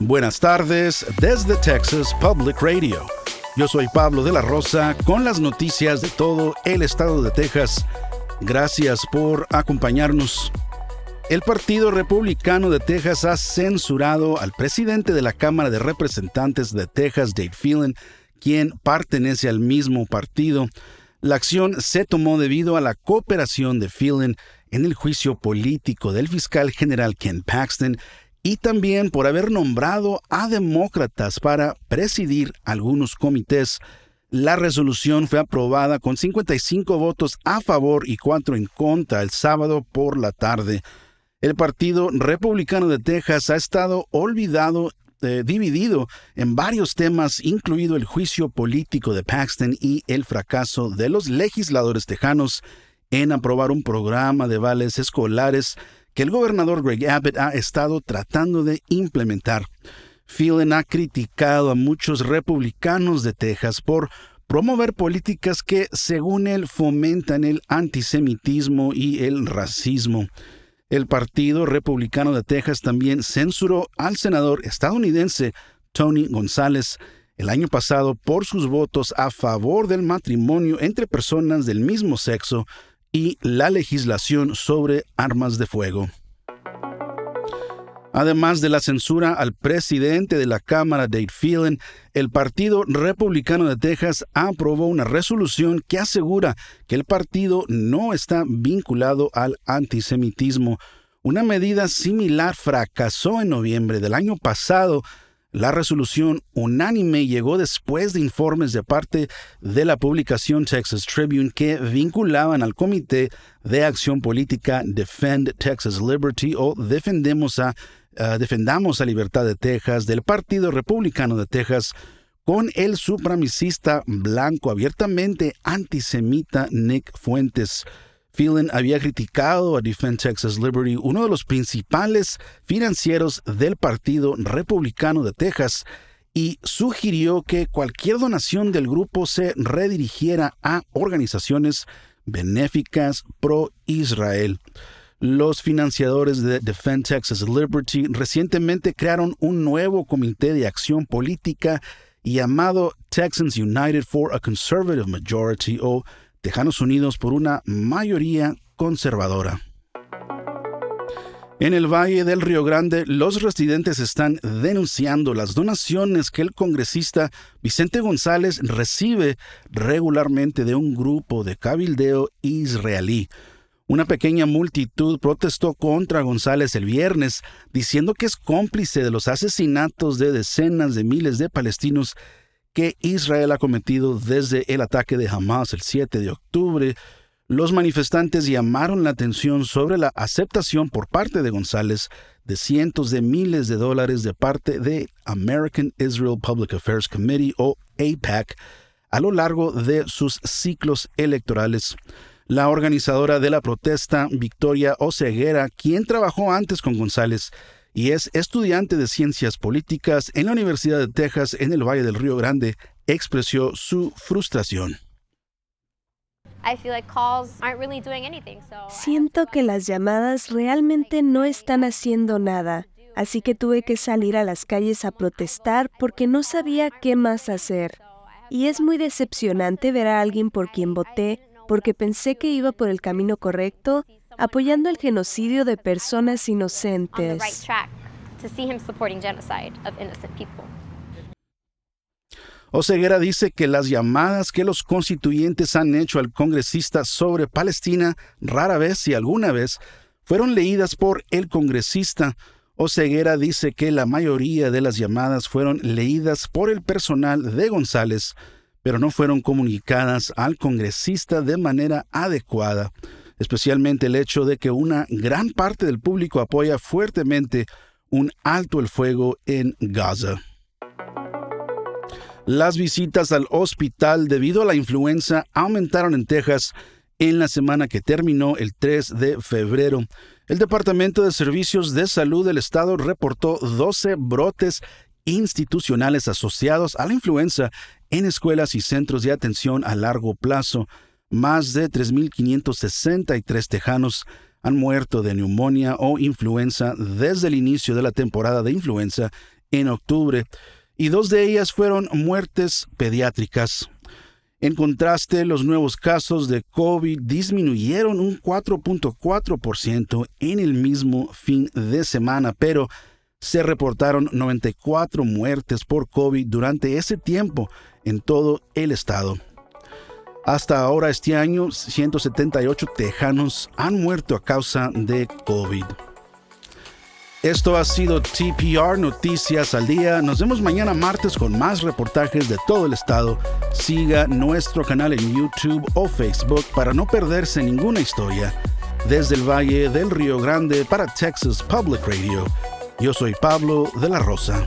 Buenas tardes desde Texas Public Radio. Yo soy Pablo de la Rosa con las noticias de todo el estado de Texas. Gracias por acompañarnos. El Partido Republicano de Texas ha censurado al presidente de la Cámara de Representantes de Texas, Dave Phelan, quien pertenece al mismo partido. La acción se tomó debido a la cooperación de Phelan en el juicio político del fiscal general Ken Paxton y también por haber nombrado a demócratas para presidir algunos comités. La resolución fue aprobada con 55 votos a favor y 4 en contra el sábado por la tarde. El Partido Republicano de Texas ha estado olvidado, eh, dividido en varios temas, incluido el juicio político de Paxton y el fracaso de los legisladores tejanos en aprobar un programa de vales escolares que el gobernador Greg Abbott ha estado tratando de implementar. Phelan ha criticado a muchos republicanos de Texas por promover políticas que, según él, fomentan el antisemitismo y el racismo. El Partido Republicano de Texas también censuró al senador estadounidense Tony González el año pasado por sus votos a favor del matrimonio entre personas del mismo sexo y la legislación sobre armas de fuego. Además de la censura al presidente de la Cámara, Dave Phelan, el Partido Republicano de Texas aprobó una resolución que asegura que el partido no está vinculado al antisemitismo. Una medida similar fracasó en noviembre del año pasado la resolución unánime llegó después de informes de parte de la publicación Texas Tribune que vinculaban al Comité de Acción Política Defend Texas Liberty o Defendemos a, eh, Defendamos la Libertad de Texas del Partido Republicano de Texas con el supremacista blanco abiertamente antisemita Nick Fuentes. Phelan había criticado a Defend Texas Liberty, uno de los principales financieros del Partido Republicano de Texas, y sugirió que cualquier donación del grupo se redirigiera a organizaciones benéficas pro-Israel. Los financiadores de Defend Texas Liberty recientemente crearon un nuevo comité de acción política llamado Texans United for a Conservative Majority o Tejanos Unidos por una mayoría conservadora. En el Valle del Río Grande, los residentes están denunciando las donaciones que el congresista Vicente González recibe regularmente de un grupo de cabildeo israelí. Una pequeña multitud protestó contra González el viernes, diciendo que es cómplice de los asesinatos de decenas de miles de palestinos que Israel ha cometido desde el ataque de Hamas el 7 de octubre, los manifestantes llamaron la atención sobre la aceptación por parte de González de cientos de miles de dólares de parte de American Israel Public Affairs Committee o APAC a lo largo de sus ciclos electorales. La organizadora de la protesta, Victoria Oceguera, quien trabajó antes con González, y es estudiante de ciencias políticas en la Universidad de Texas en el Valle del Río Grande, expresó su frustración. Siento que las llamadas realmente no están haciendo nada, así que tuve que salir a las calles a protestar porque no sabía qué más hacer. Y es muy decepcionante ver a alguien por quien voté porque pensé que iba por el camino correcto apoyando el genocidio de personas inocentes. Oseguera dice que las llamadas que los constituyentes han hecho al congresista sobre Palestina rara vez, si alguna vez, fueron leídas por el congresista. Oseguera dice que la mayoría de las llamadas fueron leídas por el personal de González, pero no fueron comunicadas al congresista de manera adecuada especialmente el hecho de que una gran parte del público apoya fuertemente un alto el fuego en Gaza. Las visitas al hospital debido a la influenza aumentaron en Texas en la semana que terminó el 3 de febrero. El Departamento de Servicios de Salud del Estado reportó 12 brotes institucionales asociados a la influenza en escuelas y centros de atención a largo plazo. Más de 3.563 tejanos han muerto de neumonía o influenza desde el inicio de la temporada de influenza en octubre, y dos de ellas fueron muertes pediátricas. En contraste, los nuevos casos de COVID disminuyeron un 4.4% en el mismo fin de semana, pero se reportaron 94 muertes por COVID durante ese tiempo en todo el estado. Hasta ahora este año, 178 tejanos han muerto a causa de COVID. Esto ha sido TPR Noticias al Día. Nos vemos mañana martes con más reportajes de todo el estado. Siga nuestro canal en YouTube o Facebook para no perderse ninguna historia. Desde el Valle del Río Grande para Texas Public Radio. Yo soy Pablo de la Rosa.